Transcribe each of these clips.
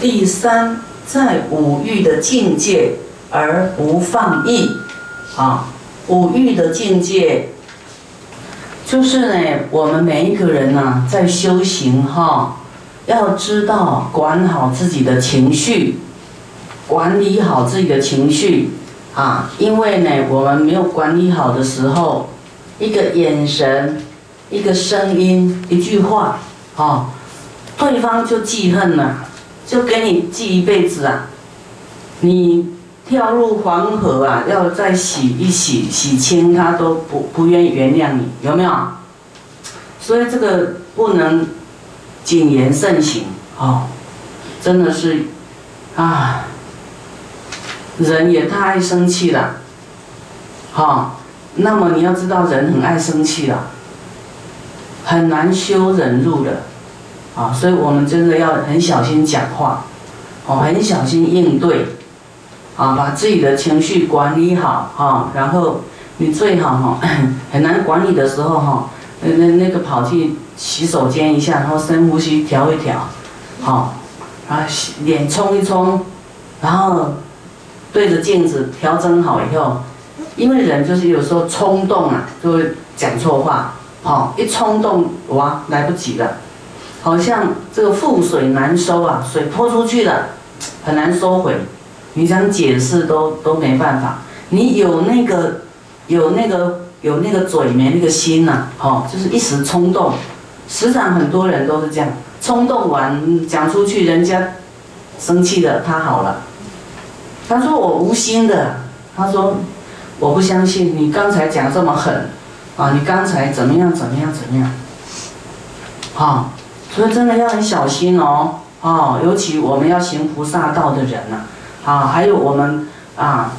第三，在五欲的境界而不放逸，啊，五欲的境界，就是呢，我们每一个人呢，在修行哈，要知道管好自己的情绪，管理好自己的情绪，啊，因为呢，我们没有管理好的时候，一个眼神，一个声音，一句话，啊，对方就记恨了。就给你记一辈子啊！你跳入黄河啊，要再洗一洗、洗清，他都不不愿意原谅你，有没有？所以这个不能谨言慎行哦，真的是啊，人也太爱生气了，好，那么你要知道，人很爱生气了，很难修忍辱的。啊，所以我们真的要很小心讲话，哦，很小心应对，啊，把自己的情绪管理好，哈，然后你最好哈，很难管理的时候哈，那那那个跑去洗手间一下，然后深呼吸调一调，好，然后脸冲一冲，然后对着镜子调整好以后，因为人就是有时候冲动啊，就会讲错话，好，一冲动哇，来不及了。好像这个覆水难收啊，水泼出去了，很难收回。你想解释都都没办法。你有那个，有那个，有那个嘴没那个心呐，哦，就是一时冲动。时常很多人都是这样，冲动完讲出去，人家生气了，他好了。他说我无心的，他说我不相信你刚才讲这么狠，啊，你刚才怎么样怎么样怎么样，好。所以真的要很小心哦，哦，尤其我们要行菩萨道的人呐，啊，还有我们啊，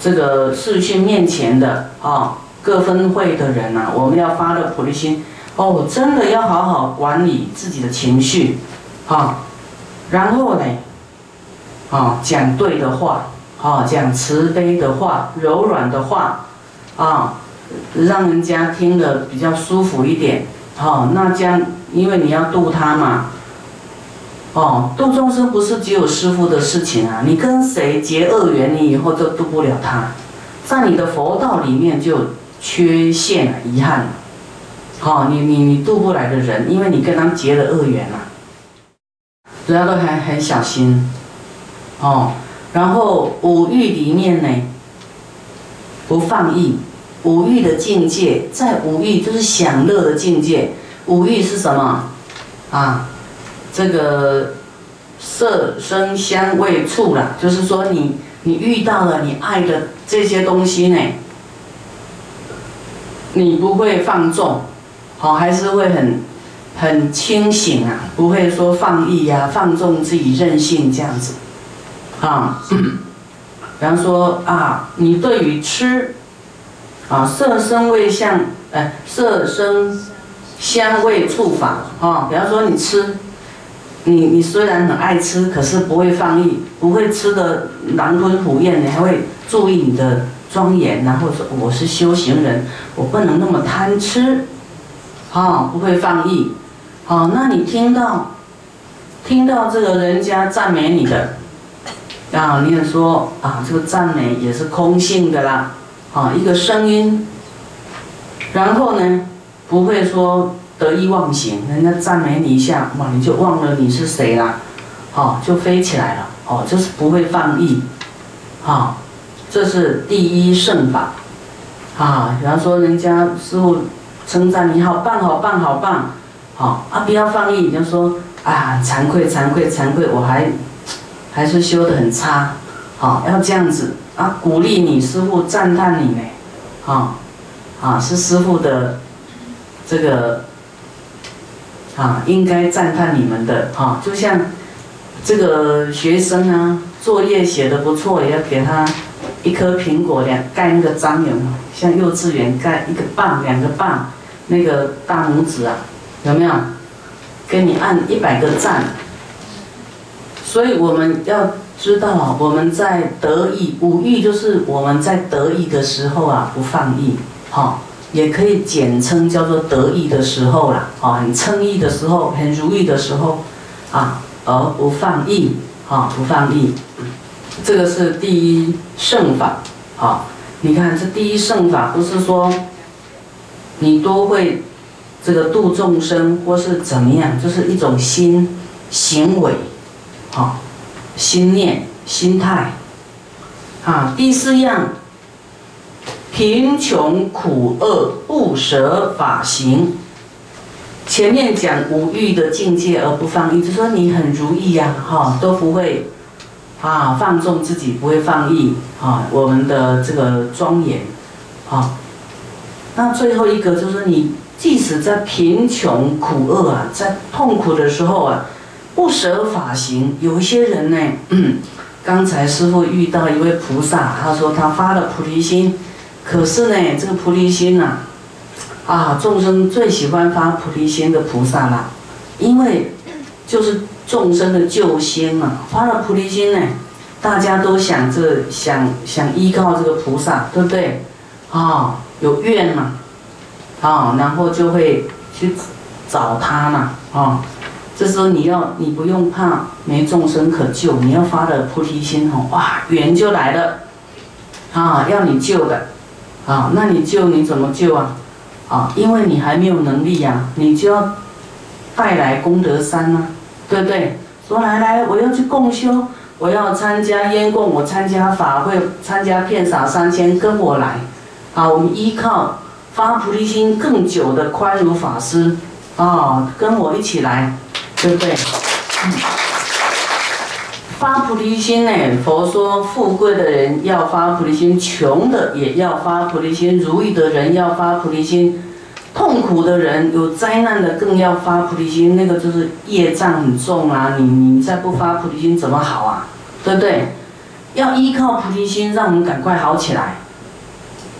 这个视讯面前的啊，各分会的人呐，我们要发的菩提心，哦，真的要好好管理自己的情绪，啊，然后呢，啊，讲对的话，啊，讲慈悲的话，柔软的话，啊，让人家听得比较舒服一点，好，那将。因为你要度他嘛，哦，度众生不是只有师父的事情啊！你跟谁结恶缘，你以后就度不了他，在你的佛道里面就缺陷了、遗憾了。好，你你你度不来的人，因为你跟他们结了恶缘啊，主要都很很小心，哦，然后五欲里面呢，不放逸，五欲的境界，在五欲就是享乐的境界。五欲是什么？啊，这个色、声、香、味、触啦，就是说你你遇到了你爱的这些东西呢，你不会放纵，好，还是会很很清醒啊，不会说放逸呀、放纵自己任性这样子，啊，比方说啊，你对于吃，啊，色、声、味、相，哎，色、声。香味触法啊，比方说你吃，你你虽然很爱吃，可是不会放逸，不会吃的狼吞虎咽，你还会注意你的庄严，然后说我是修行人，我不能那么贪吃，啊，不会放逸，好，那你听到听到这个人家赞美你的，啊，你也说啊，这个赞美也是空性的啦，啊，一个声音，然后呢？不会说得意忘形，人家赞美你一下，哇，你就忘了你是谁啦，好，就飞起来了，哦，就是不会放逸，好，这是第一圣法，啊，比方说人家师傅称赞你好棒好棒好棒，好啊，不要放逸，你就说啊，惭愧惭愧惭愧，我还还是修得很差，好，要这样子啊，鼓励你师傅赞叹你呢，啊，啊，是师傅的。这个啊，应该赞叹你们的哈，就像这个学生啊，作业写的不错，也要给他一颗苹果，两盖那个章，有没有？像幼稚园盖一个棒，两个棒，那个大拇指啊，有没有？给你按一百个赞。所以我们要知道啊，我们在得意五欲，就是我们在得意的时候啊，不放逸，哈。也可以简称叫做得意的时候啦，啊，很称意的时候，很如意的时候，啊，而不放逸，啊，不放逸。这个是第一圣法，啊，你看这第一圣法不是说你都会这个度众生或是怎么样，就是一种心行为，啊，心念心态，啊，第四样，贫穷苦厄不舍法行。前面讲无欲的境界而不放逸，就说你很如意呀，哈，都不会。啊，放纵自己不会放逸啊，我们的这个庄严，啊，那最后一个就是你，即使在贫穷苦厄啊，在痛苦的时候啊，不舍法行。有一些人呢，刚才师傅遇到一位菩萨，他说他发了菩提心，可是呢，这个菩提心呐，啊，众生最喜欢发菩提心的菩萨啦，因为就是。众生的救心嘛，发了菩提心呢，大家都想着想想依靠这个菩萨，对不对？啊，有愿嘛，啊，然后就会去找他嘛，啊，这时候你要你不用怕没众生可救，你要发的菩提心哦，哇，缘就来了，啊，要你救的，啊，那你救你怎么救啊？啊，因为你还没有能力呀，你就要带来功德山啊。对不对？说来来，我要去共修，我要参加烟供，我参加法会，参加片洒三千，跟我来。啊，我们依靠发菩提心更久的宽如法师，啊，跟我一起来，对不对？嗯发菩提心呢？佛说，富贵的人要发菩提心，穷的也要发菩提心，如意的人要发菩提心。痛苦的人，有灾难的更要发菩提心，那个就是业障很重啊！你你再不发菩提心怎么好啊？对不对？要依靠菩提心，让我们赶快好起来。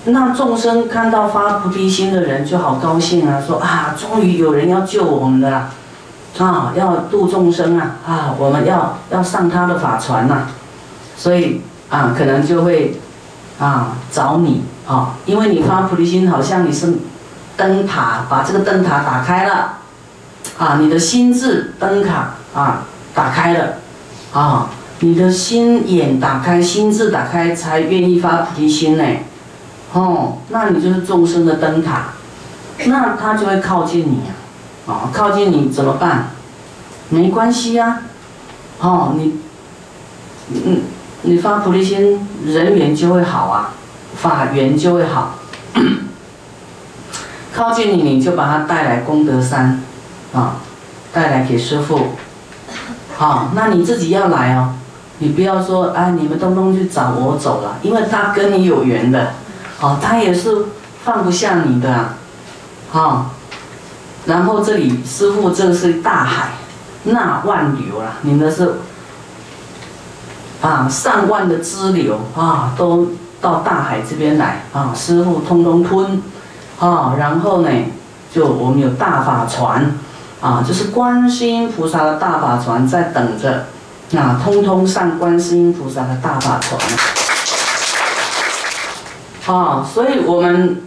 那众生看到发菩提心的人就好高兴啊，说啊，终于有人要救我们的啦，啊，要度众生啊，啊，我们要要上他的法船呐，所以啊，可能就会啊找你啊，因为你发菩提心，好像你是。灯塔把这个灯塔打开了，啊，你的心智灯塔啊打开了，啊，你的心眼打开，心智打开，才愿意发菩提心呢，哦，那你就是众生的灯塔，那他就会靠近你啊，靠近你怎么办？没关系呀，哦，你，嗯，你发菩提心，人缘就会好啊，法缘就会好。靠近你，你就把他带来功德山，啊，带来给师傅，好，那你自己要来哦，你不要说啊，你们东东去找我走了，因为他跟你有缘的，哦，他也是放不下你的，好，然后这里师傅这是大海，那万流了，你们是啊上万的支流啊，都到大海这边来啊，师傅通通吞。啊，然后呢，就我们有大法船，啊，就是观世音菩萨的大法船在等着，啊，通通上观世音菩萨的大法船。啊，所以我们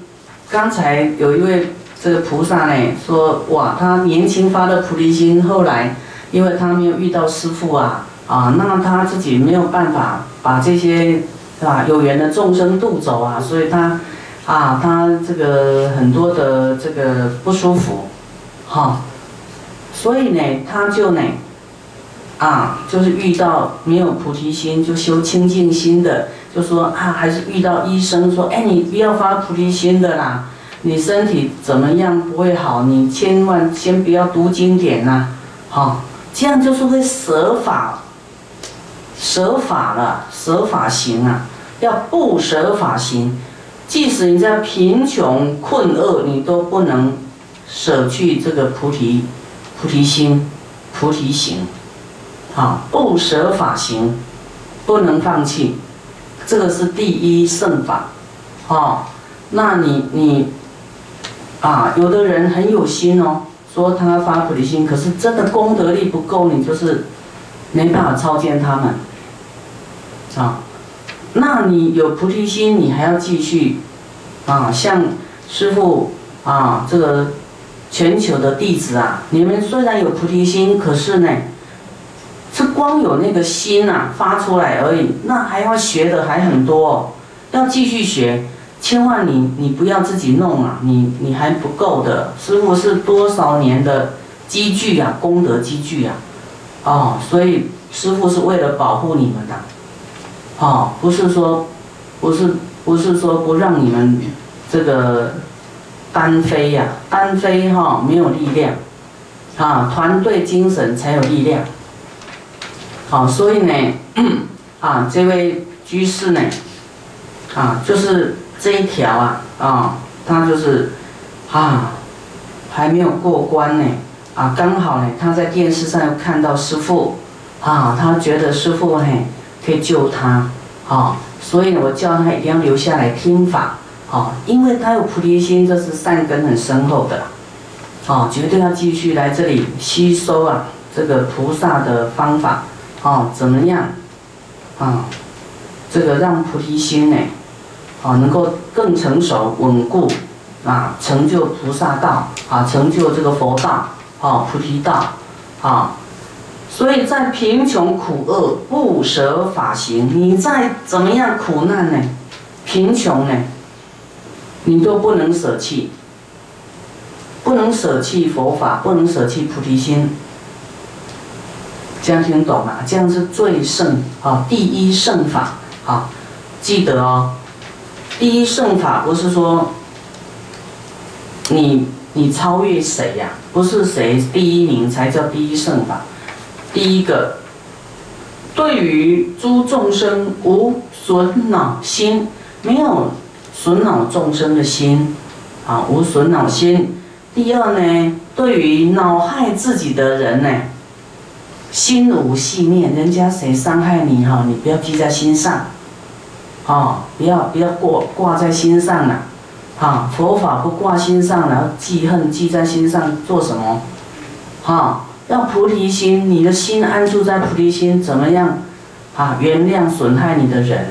刚才有一位这个菩萨呢，说哇，他年轻发的菩提心，后来因为他没有遇到师父啊，啊，那他自己没有办法把这些啊有缘的众生渡走啊，所以他。啊，他这个很多的这个不舒服，哈，所以呢，他就呢，啊，就是遇到没有菩提心就修清净心的，就说啊，还是遇到医生说，哎，你不要发菩提心的啦，你身体怎么样不会好，你千万先不要读经典呐，好，这样就是会舍法，舍法了，舍法行啊，要不舍法行。即使你在贫穷困厄，你都不能舍去这个菩提菩提心、菩提行，好不舍法行，不能放弃，这个是第一圣法，哦，那你你啊，有的人很有心哦，说他发菩提心，可是真的功德力不够，你就是没办法超见他们，啊。那你有菩提心，你还要继续，啊，像师父啊，这个全球的弟子啊，你们虽然有菩提心，可是呢，是光有那个心呐发出来而已，那还要学的还很多，要继续学。千万你你不要自己弄啊，你你还不够的。师傅是多少年的积聚啊，功德积聚啊，哦，所以师傅是为了保护你们的，哦，不是说，不是不是说不让你们这个单飞呀，单飞哈没有力量，啊，团队精神才有力量。好，所以呢，啊，这位居士呢，啊，就是这一条啊，啊，他就是，啊，还没有过关呢，啊，刚好呢，他在电视上又看到师傅，啊，他觉得师傅嘿可以救他，啊，所以我叫他一定要留下来听法，啊，因为他有菩提心，这是善根很深厚的，啊，绝对要继续来这里吸收啊，这个菩萨的方法。哦，怎么样？啊，这个让菩提心呢，啊，能够更成熟稳固，啊，成就菩萨道，啊，成就这个佛道，啊，菩提道，啊，所以在贫穷苦厄不舍法行，你再怎么样苦难呢，贫穷呢，你都不能舍弃，不能舍弃佛法，不能舍弃菩提心。这样听懂吗？这样是最胜啊，第一胜法啊，记得哦。第一圣法不是说你你超越谁呀？不是谁第一名才叫第一圣法。第一个，对于诸众生无损恼心，没有损恼众生的心啊，无损恼心。第二呢，对于恼害自己的人呢？心无细念，人家谁伤害你哈，你不要记在心上，哦，不要不要挂挂在心上了，啊，佛法不挂心上了，记恨记在心上做什么？哈，要菩提心，你的心安住在菩提心，怎么样？啊，原谅损害你的人，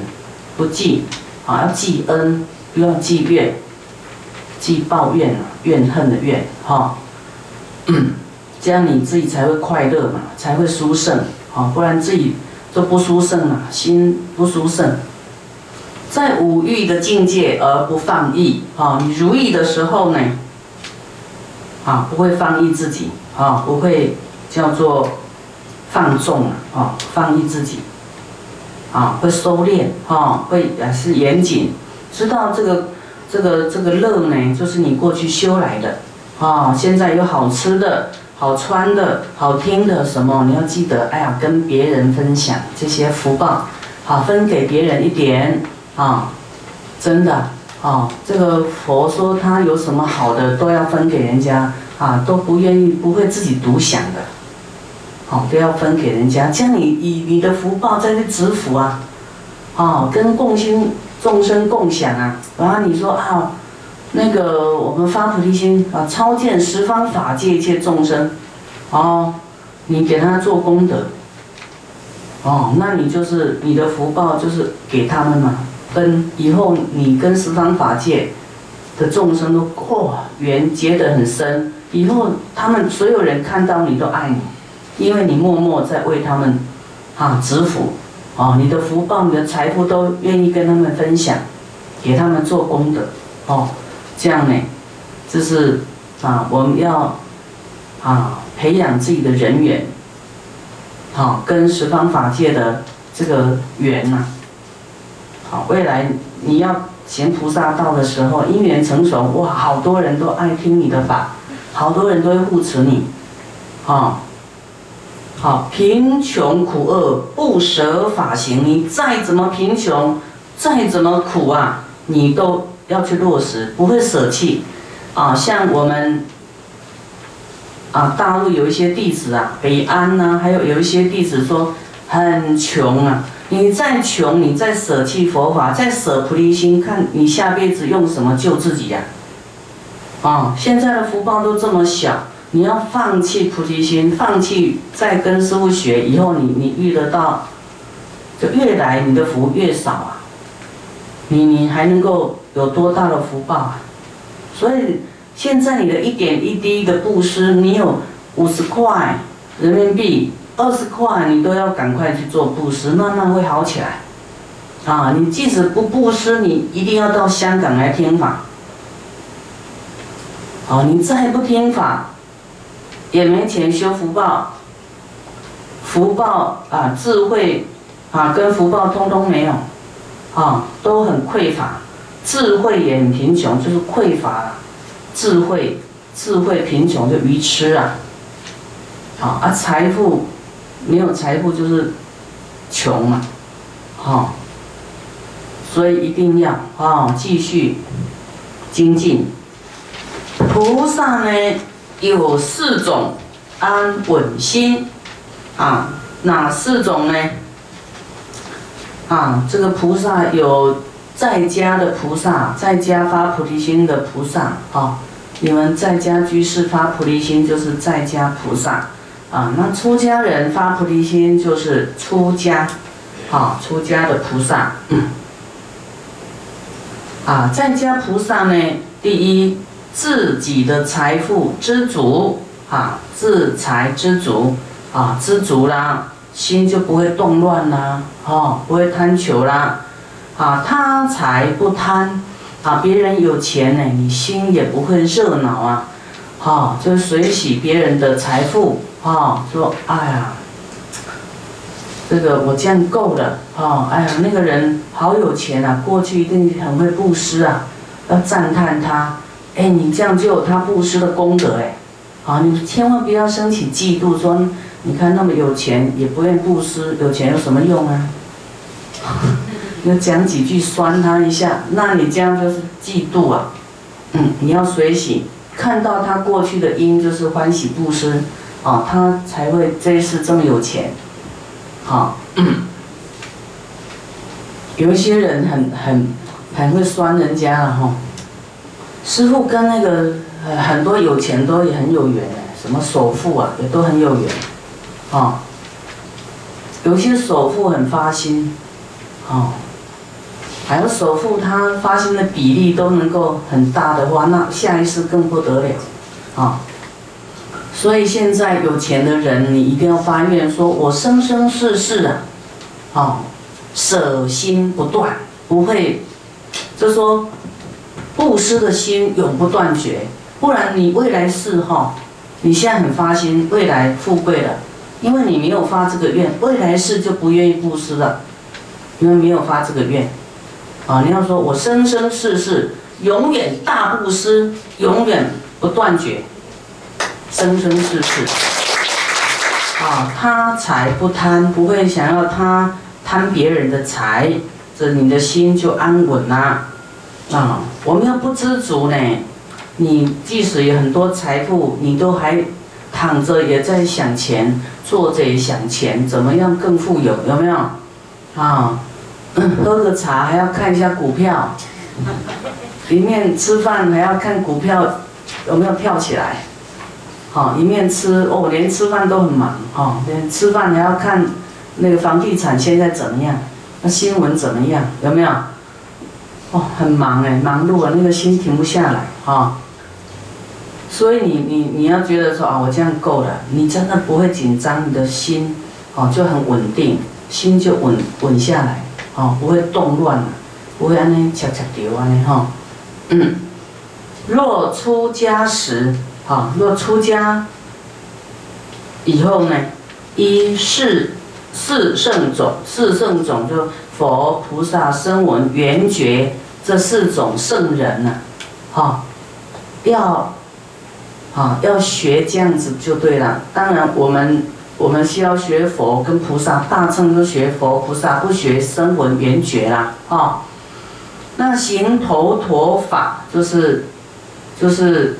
不记，啊，要记恩，不要记怨，记抱怨怨恨的怨，哈。这样你自己才会快乐嘛，才会殊胜啊！不然自己都不殊胜啊，心不殊胜。在五欲的境界而不放逸啊！你如意的时候呢，啊，不会放逸自己啊，不会叫做放纵啊，放逸自己啊，会收敛啊，会啊是严谨，知道这个这个这个乐呢，就是你过去修来的啊，现在有好吃的。好穿的、好听的什么？你要记得，哎呀，跟别人分享这些福报，好分给别人一点啊！真的啊，这个佛说他有什么好的都要分给人家啊，都不愿意不会自己独享的，哦都要分给人家，这样你以你的福报在这植福啊，啊，跟共心众生共享啊，然后你说啊。那个我们发菩提心啊，超见十方法界一切众生，哦，你给他做功德，哦，那你就是你的福报就是给他们嘛，跟以后你跟十方法界的众生都哇缘结得很深，以后他们所有人看到你都爱你，因为你默默在为他们啊植福，哦，你的福报、你的财富都愿意跟他们分享，给他们做功德，哦。这样呢，就是啊，我们要啊培养自己的人缘，好跟十方法界的这个缘呐，好未来你要行菩萨道的时候，因缘成熟，哇，好多人都爱听你的法，好多人都会护持你，啊，好贫穷苦厄不舍法行，你再怎么贫穷，再怎么苦啊，你都。要去落实，不会舍弃，啊，像我们，啊，大陆有一些弟子啊，北安呐，还有有一些弟子说很穷啊，你再穷，你再舍弃佛法，再舍菩提心，看你下辈子用什么救自己呀？啊，现在的福报都这么小，你要放弃菩提心，放弃再跟师傅学，以后你你遇得到，就越来你的福越少啊，你你还能够。有多大的福报啊！所以现在你的一点一滴的布施，你有五十块人民币二十块你都要赶快去做布施，慢慢会好起来。啊，你即使不布施，你一定要到香港来听法。啊，你再不听法，也没钱修福报。福报啊，智慧啊，跟福报通通没有，啊，都很匮乏。智慧也很贫穷，就是匮乏。智慧，智慧贫穷就愚痴啊。啊啊，财富没有财富就是穷嘛，好。所以一定要啊，继续精进。菩萨呢有四种安稳心啊，哪四种呢？啊，这个菩萨有在家的菩萨，在家发菩提心的菩萨啊。你们在家居士发菩提心就是在家菩萨啊，那出家人发菩提心就是出家，啊，出家的菩萨。啊，在家菩萨呢，第一，自己的财富知足，啊，自财知足，啊，知足啦，心就不会动乱啦，哦，不会贪求啦，啊，他财不贪，啊，别人有钱呢，你心也不会热闹啊，哈，就随喜别人的财富，哦，说，哎呀。这个我这样够了哦，哎呀，那个人好有钱啊，过去一定很会布施啊，要赞叹他。哎，你这样就有他布施的功德哎，好，你千万不要升起嫉妒，说你看那么有钱也不愿布施，有钱有什么用啊？要讲几句酸他一下，那你这样就是嫉妒啊。嗯，你要随喜，看到他过去的因就是欢喜布施，啊，他才会这一世这么有钱。好，有一些人很很很会酸人家了哈。师傅跟那个很多有钱都也很有缘什么首富啊也都很有缘，啊，有些首富很发心，啊，还有首富他发心的比例都能够很大的话，那下一世更不得了，啊。所以现在有钱的人，你一定要发愿，说我生生世世啊，哦，舍心不断，不会，就说布施的心永不断绝，不然你未来世哈，你现在很发心，未来富贵了，因为你没有发这个愿，未来世就不愿意布施了，因为没有发这个愿，啊，你要说我生生世世永远大布施，永远不断绝。生生世世，啊，他财不贪，不会想要他贪别人的财，这你的心就安稳啦。啊，我们要不知足呢，你即使有很多财富，你都还躺着也在想钱，坐着也想钱，怎么样更富有？有没有？啊，喝个茶还要看一下股票，里面吃饭还要看股票有没有跳起来。好，一面吃哦，连吃饭都很忙哈，连吃饭还要看那个房地产现在怎么样，那新闻怎么样，有没有？哦，很忙哎，忙碌啊，那个心停不下来哈。所以你你你要觉得说啊，我这样够了，你真的不会紧张，你的心哦就很稳定，心就稳稳下来，哦不会动乱了，不会安尼恰恰掉安尼哈。嗯，若出家时。好，若出家以后呢，一四四圣种，四圣种就佛菩萨声闻缘觉这四种圣人呢，哈，要，啊要学这样子就对了。当然我们我们需要学佛跟菩萨，大乘都学佛菩萨，不学声闻缘觉啦，啊，那行头陀法就是就是。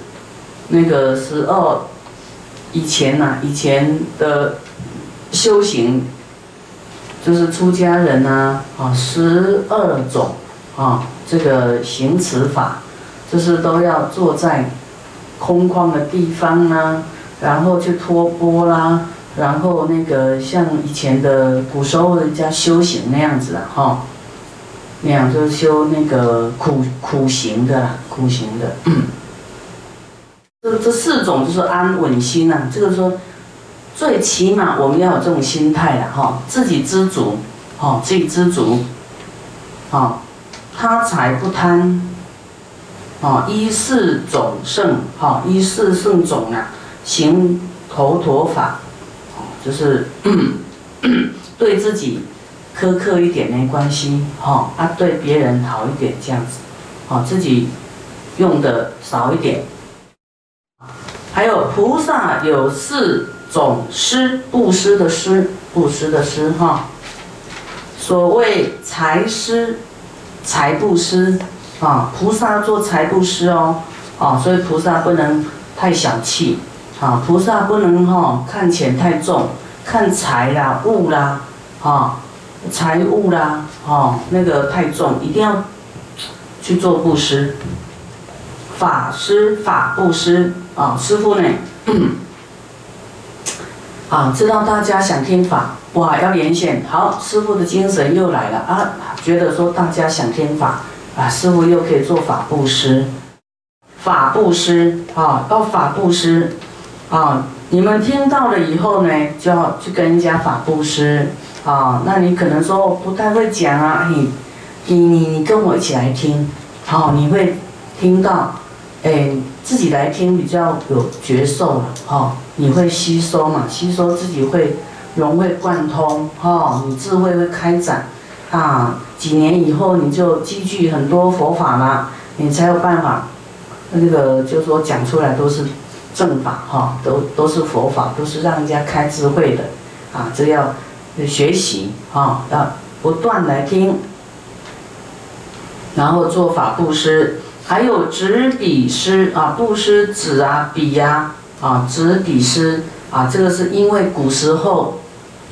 那个十二以前呐，以前的修行就是出家人呐，啊，十二种啊，这个行持法，就是都要坐在空旷的地方啊，然后去托钵啦，然后那个像以前的古时候人家修行那样子的哈，那样就是修那个苦苦行的苦行的。这这四种就是安稳心呐，这个说，最起码我们要有这种心态的哈，自己知足，哈，自己知足，好，他财不贪，啊，一世种胜，哈，一世胜种啊，行头陀法，就是 对自己苛刻一点没关系，哈，啊，对别人好一点这样子，好，自己用的少一点。还有菩萨有四种施，布施的施，布施的施哈。所谓财施，财布施啊，菩萨做财布施哦，啊，所以菩萨不能太小气，啊，菩萨不能哈看钱太重，看财啦、物啦，啊，财物啦，啊，那个太重，一定要去做布施。法师法布施啊，师傅呢？啊，知道大家想听法，哇，要连线。好，师傅的精神又来了啊，觉得说大家想听法啊，师傅又可以做法布施，法布施啊，到法布施啊。你们听到了以后呢，就要去跟人家法布施啊。那你可能说不太会讲啊，你你你跟我一起来听，好，你会听到。哎，自己来听比较有觉受了哈，你会吸收嘛？吸收自己会融会贯通哈，你智慧会开展啊。几年以后你就积聚很多佛法啦，你才有办法，那个就说讲出来都是正法哈，都都是佛法，都是让人家开智慧的啊。这要学习啊，要不断来听，然后做法布施。还有执笔诗啊，布施纸啊、笔呀啊，执笔诗啊，这个是因为古时候，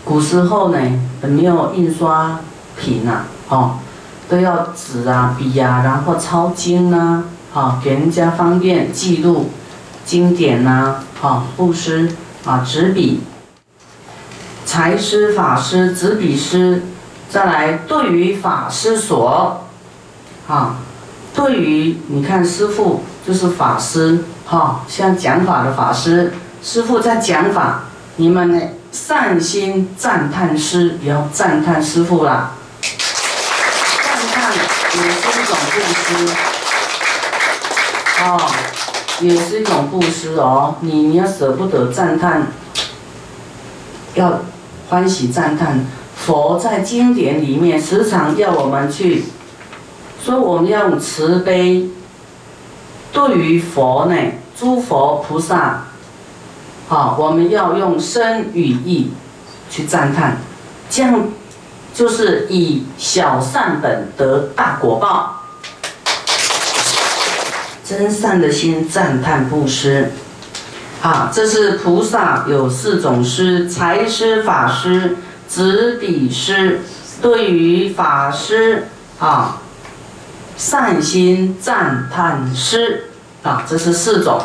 古时候呢没有印刷品呐，哦，都要纸啊、笔呀，然后抄经呐，啊，给人家方便记录经典呐，啊，布施啊，执笔，财师、法师、执笔师，再来对于法师所，啊。对于你看，师傅就是法师，哈，像讲法的法师，师傅在讲法，你们呢善心赞叹师，也要赞叹师傅啦。赞叹也是一种布施，哦，也是一种布施哦。你你要舍不得赞叹，要欢喜赞叹。佛在经典里面时常要我们去。所以我们要用慈悲，对于佛呢，诸佛菩萨，好，我们要用身语意去赞叹，这样就是以小善本得大果报，真善的心赞叹布施，好，这是菩萨有四种施：财施、法施、执笔施。对于法师，啊。善心赞叹师啊，这是四种。